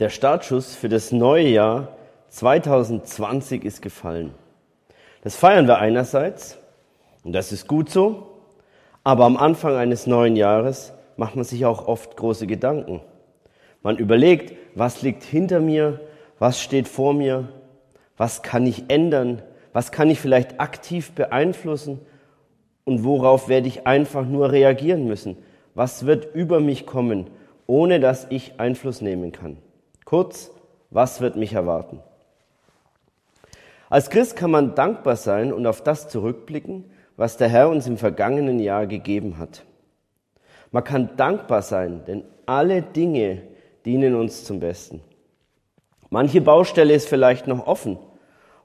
Der Startschuss für das neue Jahr 2020 ist gefallen. Das feiern wir einerseits, und das ist gut so, aber am Anfang eines neuen Jahres macht man sich auch oft große Gedanken. Man überlegt, was liegt hinter mir, was steht vor mir, was kann ich ändern, was kann ich vielleicht aktiv beeinflussen und worauf werde ich einfach nur reagieren müssen, was wird über mich kommen, ohne dass ich Einfluss nehmen kann. Kurz, was wird mich erwarten? Als Christ kann man dankbar sein und auf das zurückblicken, was der Herr uns im vergangenen Jahr gegeben hat. Man kann dankbar sein, denn alle Dinge dienen uns zum Besten. Manche Baustelle ist vielleicht noch offen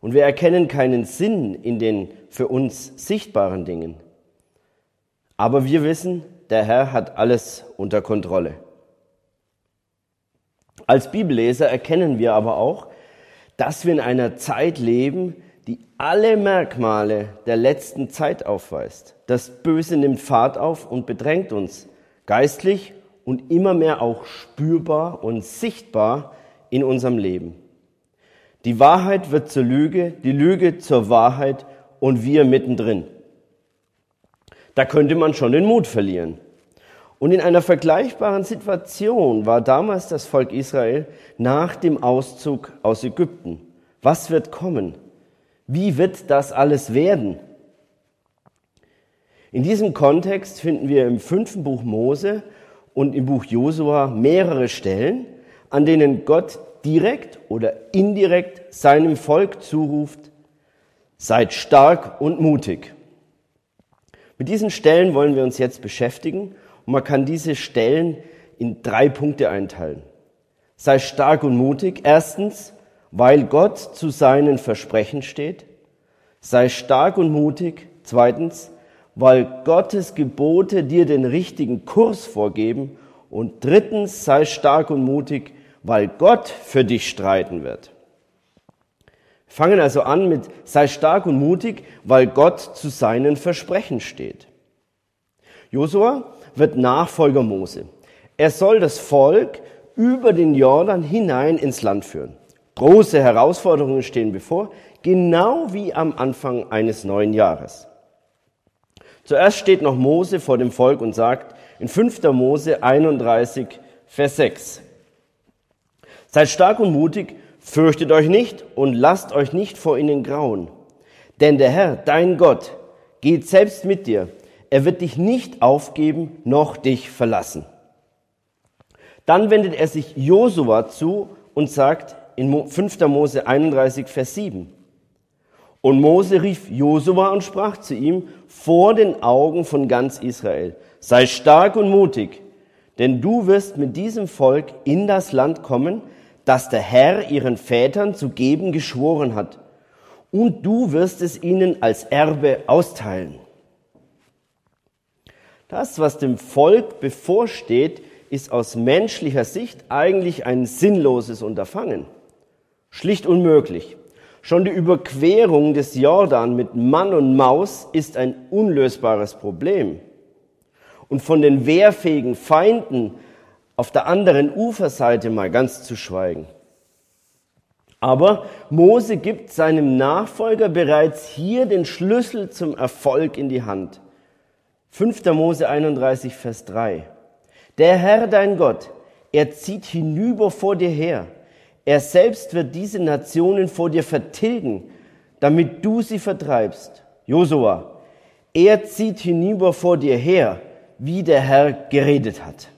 und wir erkennen keinen Sinn in den für uns sichtbaren Dingen. Aber wir wissen, der Herr hat alles unter Kontrolle. Als Bibelleser erkennen wir aber auch, dass wir in einer Zeit leben, die alle Merkmale der letzten Zeit aufweist. Das Böse nimmt Fahrt auf und bedrängt uns, geistlich und immer mehr auch spürbar und sichtbar in unserem Leben. Die Wahrheit wird zur Lüge, die Lüge zur Wahrheit und wir mittendrin. Da könnte man schon den Mut verlieren. Und in einer vergleichbaren Situation war damals das Volk Israel nach dem Auszug aus Ägypten. Was wird kommen? Wie wird das alles werden? In diesem Kontext finden wir im fünften Buch Mose und im Buch Josua mehrere Stellen, an denen Gott direkt oder indirekt seinem Volk zuruft, seid stark und mutig. Mit diesen Stellen wollen wir uns jetzt beschäftigen und man kann diese Stellen in drei Punkte einteilen. Sei stark und mutig. Erstens, weil Gott zu seinen Versprechen steht. Sei stark und mutig. Zweitens, weil Gottes Gebote dir den richtigen Kurs vorgeben. Und drittens, sei stark und mutig, weil Gott für dich streiten wird. Wir fangen also an mit sei stark und mutig, weil Gott zu seinen Versprechen steht. Josua wird Nachfolger Mose. Er soll das Volk über den Jordan hinein ins Land führen. Große Herausforderungen stehen bevor, genau wie am Anfang eines neuen Jahres. Zuerst steht noch Mose vor dem Volk und sagt in 5. Mose 31, Vers 6, Seid stark und mutig, fürchtet euch nicht und lasst euch nicht vor ihnen grauen. Denn der Herr, dein Gott, geht selbst mit dir er wird dich nicht aufgeben, noch dich verlassen. Dann wendet er sich Josua zu und sagt in 5. Mose 31, Vers 7. Und Mose rief Josua und sprach zu ihm vor den Augen von ganz Israel, sei stark und mutig, denn du wirst mit diesem Volk in das Land kommen, das der Herr ihren Vätern zu geben geschworen hat, und du wirst es ihnen als Erbe austeilen. Das, was dem Volk bevorsteht, ist aus menschlicher Sicht eigentlich ein sinnloses Unterfangen. Schlicht unmöglich. Schon die Überquerung des Jordan mit Mann und Maus ist ein unlösbares Problem. Und von den wehrfähigen Feinden auf der anderen Uferseite mal ganz zu schweigen. Aber Mose gibt seinem Nachfolger bereits hier den Schlüssel zum Erfolg in die Hand. 5. Mose 31, Vers 3. Der Herr, dein Gott, er zieht hinüber vor dir her. Er selbst wird diese Nationen vor dir vertilgen, damit du sie vertreibst. Josua, er zieht hinüber vor dir her, wie der Herr geredet hat.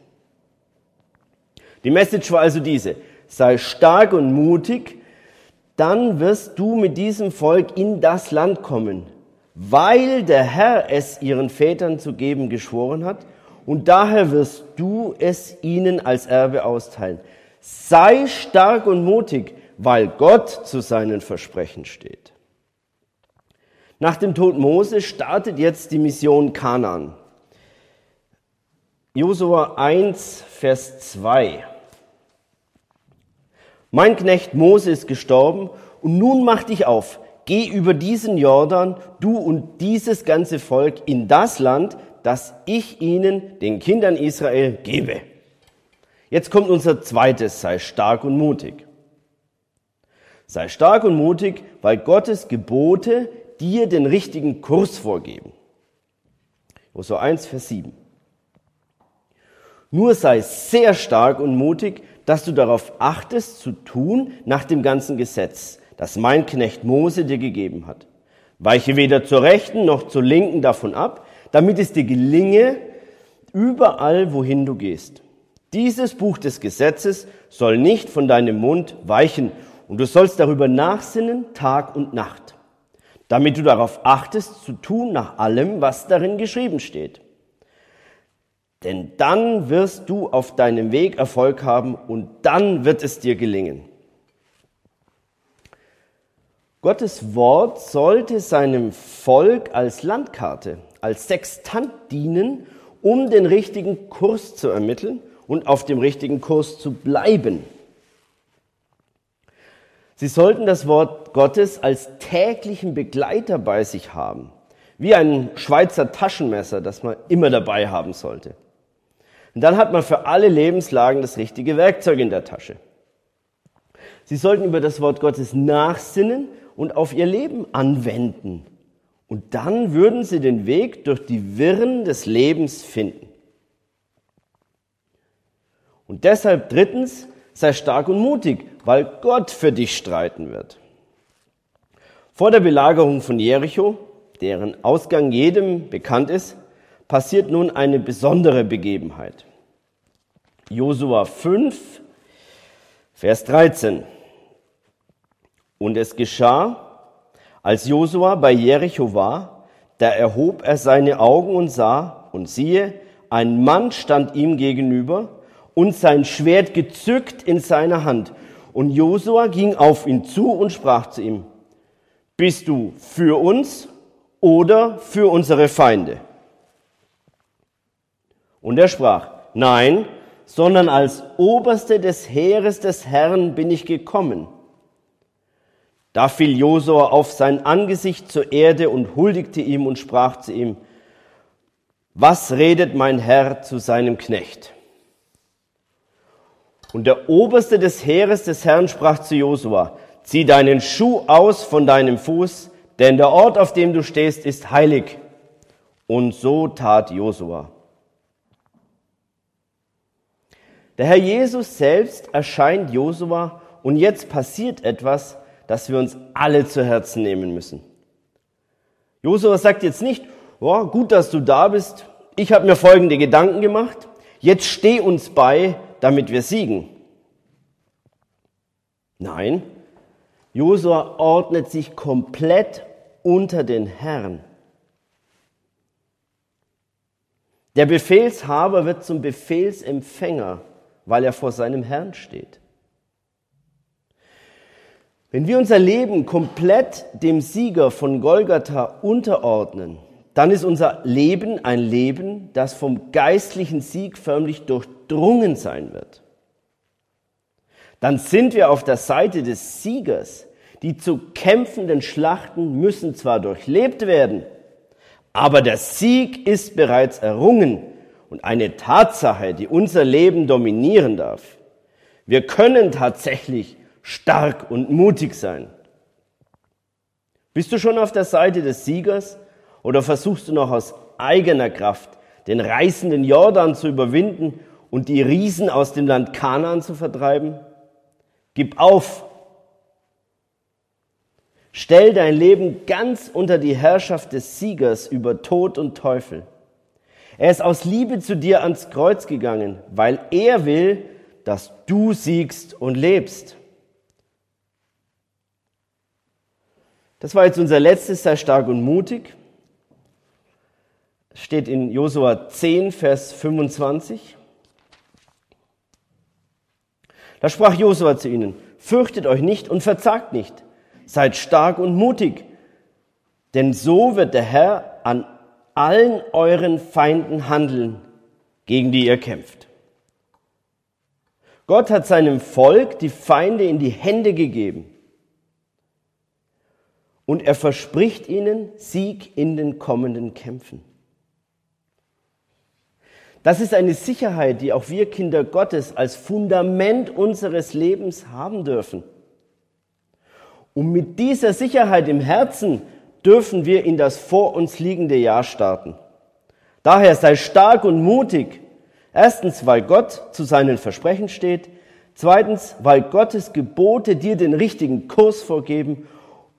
Die Message war also diese. Sei stark und mutig, dann wirst du mit diesem Volk in das Land kommen, weil der Herr es ihren Vätern zu geben geschworen hat, und daher wirst du es ihnen als Erbe austeilen. Sei stark und mutig, weil Gott zu seinen Versprechen steht. Nach dem Tod Mose startet jetzt die Mission Kanaan. Josua 1, Vers 2. Mein Knecht Mose ist gestorben und nun mach dich auf, geh über diesen Jordan, du und dieses ganze Volk, in das Land, das ich ihnen, den Kindern Israel, gebe. Jetzt kommt unser zweites, sei stark und mutig. Sei stark und mutig, weil Gottes Gebote dir den richtigen Kurs vorgeben. Josua 1, Vers 7. Nur sei sehr stark und mutig, dass du darauf achtest zu tun nach dem ganzen Gesetz, das mein Knecht Mose dir gegeben hat. Weiche weder zur rechten noch zur linken davon ab, damit es dir gelinge, überall wohin du gehst. Dieses Buch des Gesetzes soll nicht von deinem Mund weichen, und du sollst darüber nachsinnen Tag und Nacht, damit du darauf achtest zu tun nach allem, was darin geschrieben steht. Denn dann wirst du auf deinem Weg Erfolg haben und dann wird es dir gelingen. Gottes Wort sollte seinem Volk als Landkarte, als Sextant dienen, um den richtigen Kurs zu ermitteln und auf dem richtigen Kurs zu bleiben. Sie sollten das Wort Gottes als täglichen Begleiter bei sich haben, wie ein Schweizer Taschenmesser, das man immer dabei haben sollte. Und dann hat man für alle Lebenslagen das richtige Werkzeug in der Tasche. Sie sollten über das Wort Gottes nachsinnen und auf ihr Leben anwenden. Und dann würden sie den Weg durch die Wirren des Lebens finden. Und deshalb drittens, sei stark und mutig, weil Gott für dich streiten wird. Vor der Belagerung von Jericho, deren Ausgang jedem bekannt ist, passiert nun eine besondere Begebenheit. Josua 5, Vers 13. Und es geschah, als Josua bei Jericho war, da erhob er seine Augen und sah, und siehe, ein Mann stand ihm gegenüber, und sein Schwert gezückt in seiner Hand. Und Josua ging auf ihn zu und sprach zu ihm, bist du für uns oder für unsere Feinde? Und er sprach, nein, sondern als Oberste des Heeres des Herrn bin ich gekommen. Da fiel Josua auf sein Angesicht zur Erde und huldigte ihm und sprach zu ihm, was redet mein Herr zu seinem Knecht? Und der Oberste des Heeres des Herrn sprach zu Josua, zieh deinen Schuh aus von deinem Fuß, denn der Ort, auf dem du stehst, ist heilig. Und so tat Josua. Der Herr Jesus selbst erscheint Josua und jetzt passiert etwas, das wir uns alle zu Herzen nehmen müssen. Josua sagt jetzt nicht, oh, gut, dass du da bist, ich habe mir folgende Gedanken gemacht, jetzt steh uns bei, damit wir siegen. Nein, Josua ordnet sich komplett unter den Herrn. Der Befehlshaber wird zum Befehlsempfänger, weil er vor seinem Herrn steht. Wenn wir unser Leben komplett dem Sieger von Golgatha unterordnen, dann ist unser Leben ein Leben, das vom geistlichen Sieg förmlich durchdrungen sein wird. Dann sind wir auf der Seite des Siegers. Die zu kämpfenden Schlachten müssen zwar durchlebt werden, aber der Sieg ist bereits errungen und eine Tatsache, die unser Leben dominieren darf. Wir können tatsächlich stark und mutig sein. Bist du schon auf der Seite des Siegers? Oder versuchst du noch aus eigener Kraft den reißenden Jordan zu überwinden und die Riesen aus dem Land Kanaan zu vertreiben? Gib auf. Stell dein Leben ganz unter die Herrschaft des Siegers über Tod und Teufel. Er ist aus Liebe zu dir ans Kreuz gegangen, weil er will, dass du siegst und lebst. Das war jetzt unser letztes, sei stark und mutig steht in Josua 10, Vers 25. Da sprach Josua zu ihnen, fürchtet euch nicht und verzagt nicht, seid stark und mutig, denn so wird der Herr an allen euren Feinden handeln, gegen die ihr kämpft. Gott hat seinem Volk die Feinde in die Hände gegeben und er verspricht ihnen Sieg in den kommenden Kämpfen. Das ist eine Sicherheit, die auch wir Kinder Gottes als Fundament unseres Lebens haben dürfen. Und mit dieser Sicherheit im Herzen dürfen wir in das vor uns liegende Jahr starten. Daher sei stark und mutig. Erstens, weil Gott zu seinen Versprechen steht. Zweitens, weil Gottes Gebote dir den richtigen Kurs vorgeben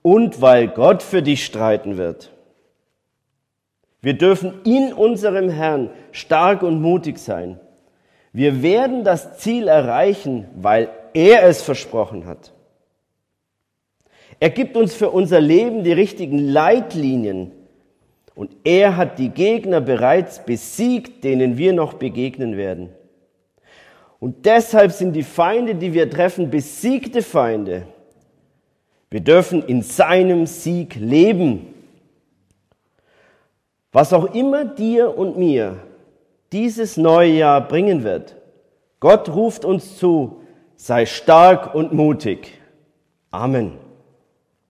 und weil Gott für dich streiten wird. Wir dürfen in unserem Herrn stark und mutig sein. Wir werden das Ziel erreichen, weil er es versprochen hat. Er gibt uns für unser Leben die richtigen Leitlinien und er hat die Gegner bereits besiegt, denen wir noch begegnen werden. Und deshalb sind die Feinde, die wir treffen, besiegte Feinde. Wir dürfen in seinem Sieg leben. Was auch immer dir und mir dieses neue Jahr bringen wird, Gott ruft uns zu, sei stark und mutig. Amen.